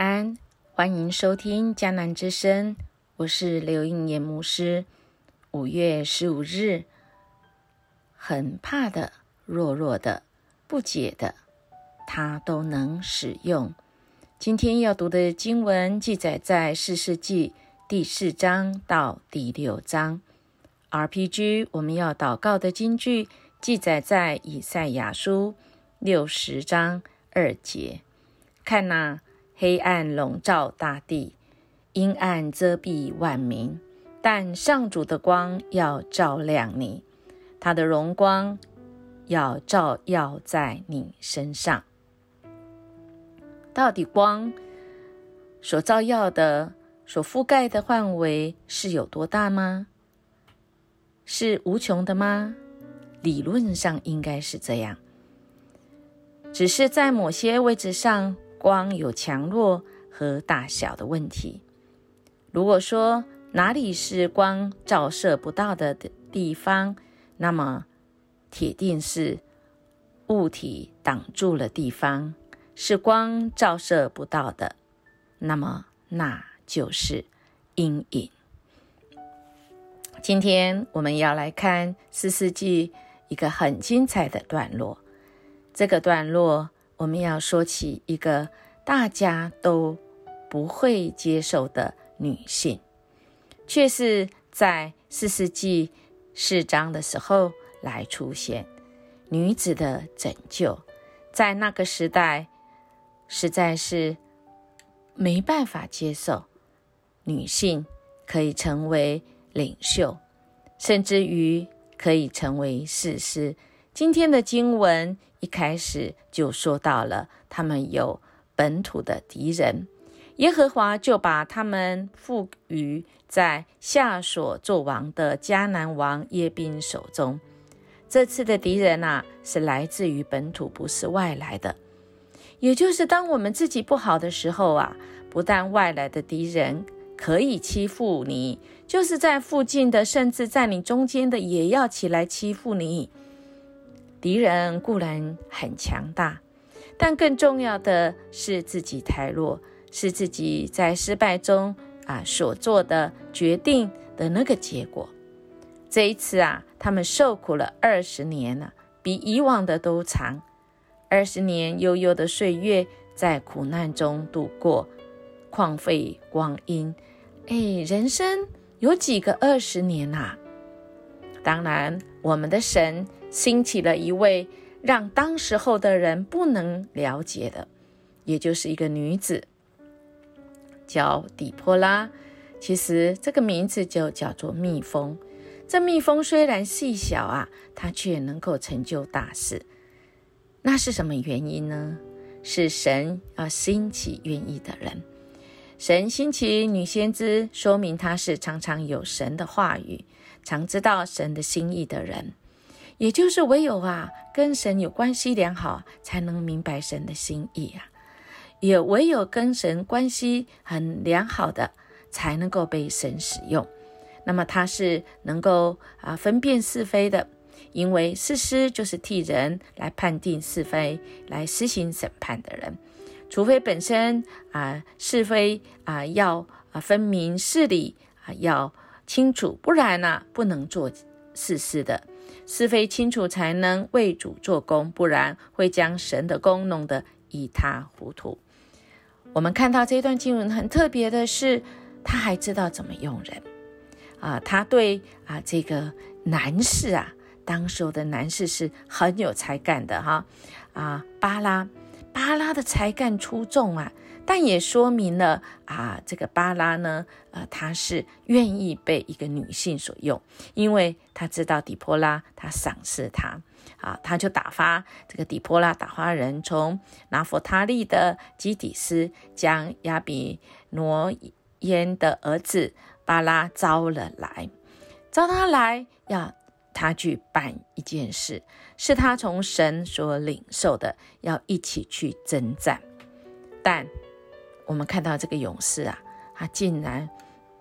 安，欢迎收听迦南之声，我是刘应言牧师。五月十五日，很怕的、弱弱的、不解的，他都能使用。今天要读的经文记载在四世纪第四章到第六章。RPG 我们要祷告的经句记载在以赛亚书六十章二节。看那。黑暗笼罩大地，阴暗遮蔽万民，但上主的光要照亮你，他的荣光要照耀在你身上。到底光所照耀的、所覆盖的范围是有多大吗？是无穷的吗？理论上应该是这样，只是在某些位置上。光有强弱和大小的问题。如果说哪里是光照射不到的地方，那么铁定是物体挡住了地方，是光照射不到的。那么那就是阴影。今天我们要来看四世纪一个很精彩的段落。这个段落。我们要说起一个大家都不会接受的女性，却是在四世纪四章的时候来出现。女子的拯救，在那个时代实在是没办法接受女性可以成为领袖，甚至于可以成为士师。今天的经文一开始就说到了，他们有本土的敌人，耶和华就把他们赋予在夏所做王的迦南王耶宾手中。这次的敌人啊，是来自于本土，不是外来的。也就是当我们自己不好的时候啊，不但外来的敌人可以欺负你，就是在附近的，甚至在你中间的，也要起来欺负你。敌人固然很强大，但更重要的是自己太弱，是自己在失败中啊所做的决定的那个结果。这一次啊，他们受苦了二十年了，比以往的都长。二十年悠悠的岁月，在苦难中度过，旷废光阴。哎，人生有几个二十年啊？当然，我们的神。兴起了一位让当时候的人不能了解的，也就是一个女子，叫底波拉。其实这个名字就叫做蜜蜂。这蜜蜂虽然细小啊，它却能够成就大事。那是什么原因呢？是神啊兴起愿意的人。神兴起女先知，说明她是常常有神的话语，常知道神的心意的人。也就是唯有啊，跟神有关系良好，才能明白神的心意啊；也唯有跟神关系很良好的，才能够被神使用。那么他是能够啊分辨是非的，因为事师就是替人来判定是非、来施行审判的人。除非本身啊是非啊要啊分明事理啊要清楚，不然呢不能做事师的。是非清楚，才能为主做工，不然会将神的功弄得一塌糊涂。我们看到这段经文很特别的是，他还知道怎么用人啊！他对啊这个男士啊，当时的男士是很有才干的哈啊巴拉巴拉的才干出众啊。但也说明了啊，这个巴拉呢，呃，他是愿意被一个女性所用，因为他知道底波拉，他赏识他，啊，他就打发这个底波拉打发人从拿佛他利的基底斯将亚比挪烟的儿子巴拉招了来，招他来要他去办一件事，是他从神所领受的，要一起去征战，但。我们看到这个勇士啊，他竟然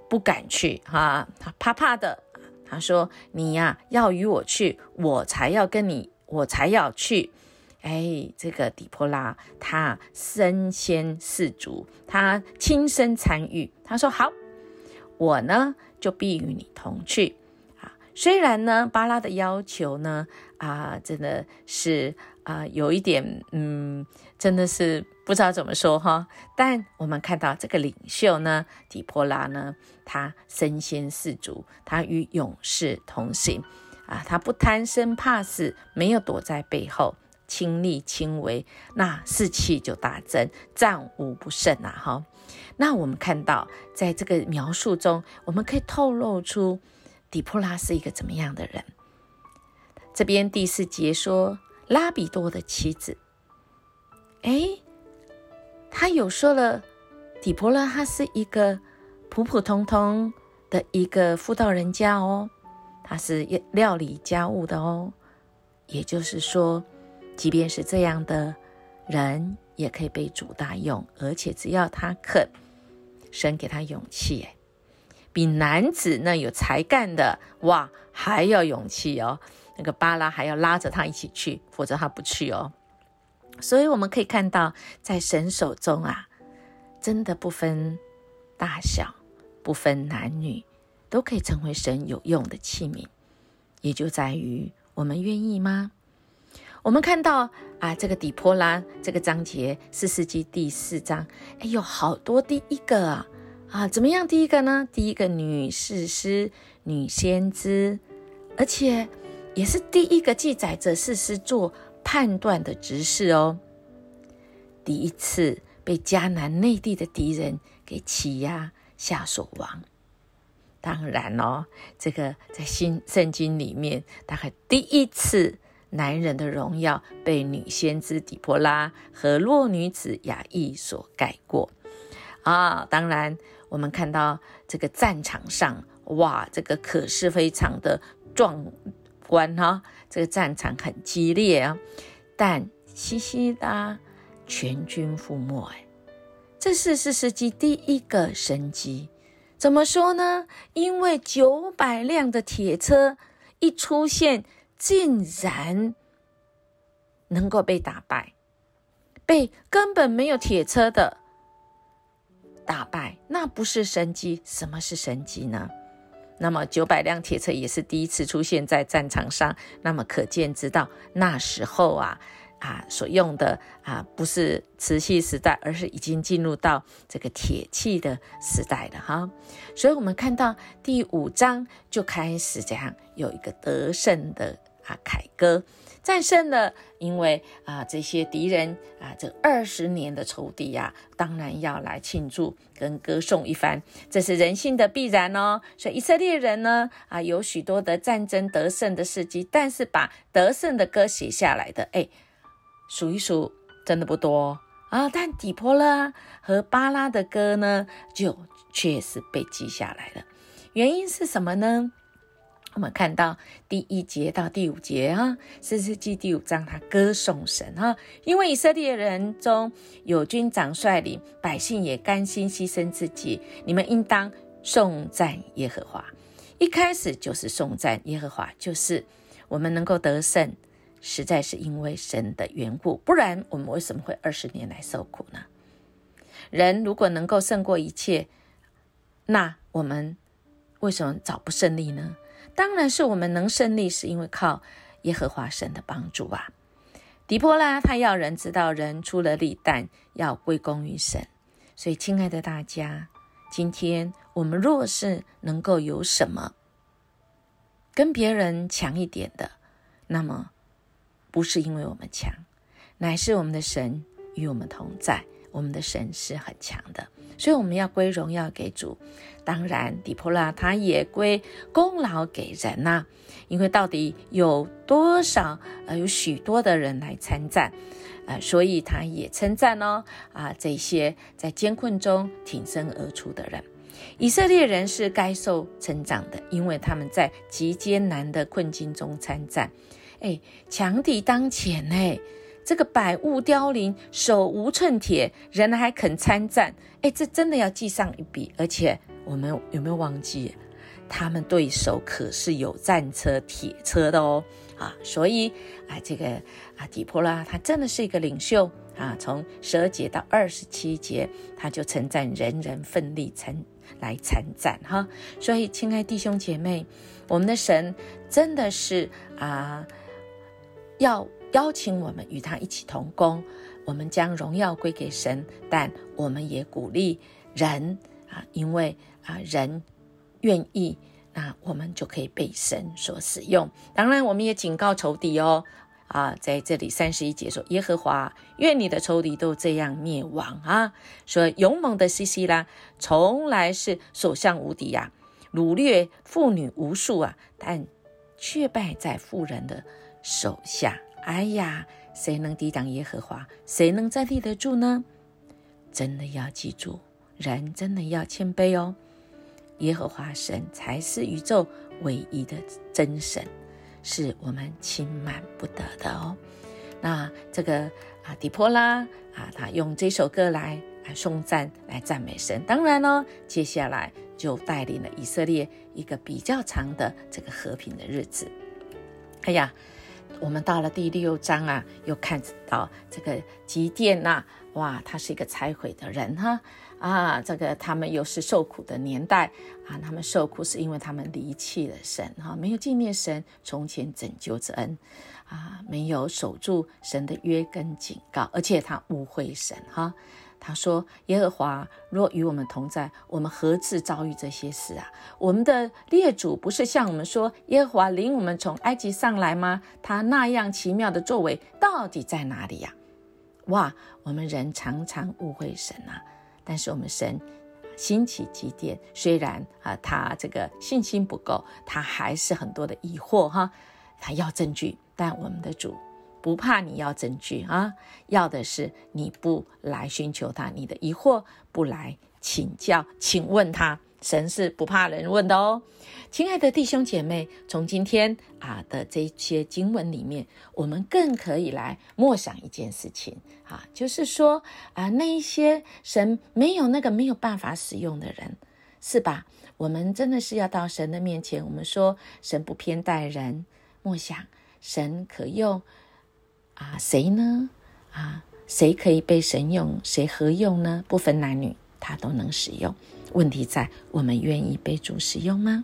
不敢去哈，他怕怕的。他说：“你呀，要与我去，我才要跟你，我才要去。哎，这个底波拉他身先士卒，他亲身参与。他说：“好，我呢就必与你同去。”啊，虽然呢巴拉的要求呢啊，真的是啊有一点嗯，真的是不知道怎么说哈。但我们看到这个领袖呢，底波拉呢，他身先士卒，他与勇士同行啊，他不贪生怕死，没有躲在背后。亲力亲为，那士气就大增，战无不胜啊！哈，那我们看到，在这个描述中，我们可以透露出底波拉是一个怎么样的人。这边第四节说拉比多的妻子，哎，他有说了，底波拉他是一个普普通通的一个妇道人家哦，他是料理家务的哦，也就是说。即便是这样的人，也可以被主大用，而且只要他肯，神给他勇气，哎，比男子那有才干的哇还要勇气哦。那个巴拉还要拉着他一起去，否则他不去哦。所以我们可以看到，在神手中啊，真的不分大小，不分男女，都可以成为神有用的器皿，也就在于我们愿意吗？我们看到啊，这个底波拉这个章节四世纪第四章，哎，有好多第一个啊啊，怎么样？第一个呢？第一个女士师、女先知，而且也是第一个记载着事实做判断的执事哦。第一次被迦南内地的敌人给欺压下所亡。当然哦，这个在新圣经里面，大概第一次。男人的荣耀被女先知底波拉和弱女子雅意所盖过啊！当然，我们看到这个战场上，哇，这个可是非常的壮观哈！这个战场很激烈啊，但西西拉全军覆没，哎，这是四世纪第一个神机。怎么说呢？因为九百辆的铁车一出现。竟然能够被打败，被根本没有铁车的打败，那不是神机？什么是神机呢？那么九百辆铁车也是第一次出现在战场上，那么可见知道那时候啊啊所用的啊不是瓷器时代，而是已经进入到这个铁器的时代了哈。所以我们看到第五章就开始这样有一个得胜的。啊，凯歌战胜了，因为啊，这些敌人啊，这二十年的仇敌呀，当然要来庆祝跟歌颂一番，这是人性的必然哦。所以以色列人呢，啊，有许多的战争得胜的事迹，但是把得胜的歌写下来的，哎，数一数，真的不多啊。但底波拉和巴拉的歌呢，就确实被记下来了。原因是什么呢？我们看到第一节到第五节啊，四世纪第五章，他歌颂神哈，因为以色列人中有军长率领，百姓也甘心牺牲自己，你们应当颂赞耶和华。一开始就是颂赞耶和华，就是我们能够得胜，实在是因为神的缘故，不然我们为什么会二十年来受苦呢？人如果能够胜过一切，那我们为什么早不胜利呢？当然是我们能胜利，是因为靠耶和华神的帮助啊！狄波拉他要人知道，人出了力，但要归功于神。所以，亲爱的大家，今天我们若是能够有什么跟别人强一点的，那么不是因为我们强，乃是我们的神与我们同在。我们的神是很强的，所以我们要归荣耀给主。当然，底波拉他也归功劳给人呐，因为到底有多少呃，有许多的人来参战，呃，所以他也称赞哦啊，这些在艰困中挺身而出的人，以色列人是该受成长的，因为他们在极艰难的困境中参战，哎，强敌当前哎。这个百物凋零，手无寸铁，人还肯参战？哎，这真的要记上一笔。而且我们有没有忘记，他们对手可是有战车、铁车的哦？啊，所以啊，这个啊，底波拉他真的是一个领袖啊。从十二节到二十七节，他就称赞人人奋力参来参战哈。所以，亲爱弟兄姐妹，我们的神真的是啊，要邀请我们与他一起同工。我们将荣耀归给神，但我们也鼓励人啊，因为啊，人愿意。那我们就可以被神所使用。当然，我们也警告仇敌哦，啊，在这里三十一节说：“耶和华愿你的仇敌都这样灭亡啊！”说勇猛的西西拉从来是所向无敌呀，掳掠妇女无数啊，但却败在妇人的手下。哎呀，谁能抵挡耶和华？谁能再立得住呢？真的要记住，人真的要谦卑哦。耶和华神才是宇宙唯一的真神，是我们轻慢不得的哦。那这个啊，底波拉啊，他用这首歌来来颂赞，来赞美神。当然呢，接下来就带领了以色列一个比较长的这个和平的日子。哎呀，我们到了第六章啊，又看到这个基甸呐，哇，他是一个拆毁的人哈。啊，这个他们又是受苦的年代啊！他们受苦是因为他们离弃了神，哈，没有纪念神从前拯救之恩，啊，没有守住神的约跟警告，而且他误会神，哈。他说：“耶和华若与我们同在，我们何至遭遇这些事啊？我们的列祖不是向我们说，耶和华领我们从埃及上来吗？他那样奇妙的作为到底在哪里呀？哇！我们人常常误会神啊。”但是我们神兴起基甸，虽然啊他这个信心不够，他还是很多的疑惑哈，他要证据，但我们的主不怕你要证据啊，要的是你不来寻求他，你的疑惑不来请教，请问他。神是不怕人问的哦，亲爱的弟兄姐妹，从今天啊的这些经文里面，我们更可以来默想一件事情啊，就是说啊，那一些神没有那个没有办法使用的人，是吧？我们真的是要到神的面前，我们说神不偏待人，默想神可用啊谁呢？啊，谁可以被神用，谁何用呢？不分男女，他都能使用。问题在我们愿意被主使用吗？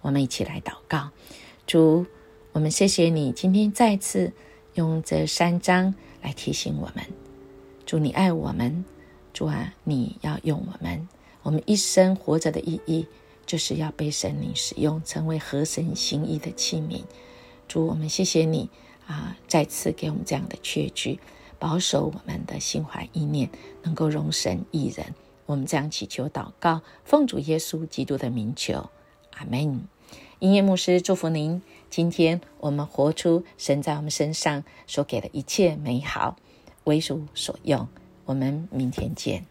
我们一起来祷告，主，我们谢谢你今天再次用这三章来提醒我们，主你爱我们，主啊，你要用我们，我们一生活着的意义就是要被神灵使用，成为合神心意的器皿。主，我们谢谢你啊，再次给我们这样的确据，保守我们的心怀意念，能够容神一人。我们这样祈求祷告，奉主耶稣基督的名求，阿门。音乐牧师祝福您。今天我们活出神在我们身上所给的一切美好，为主所用。我们明天见。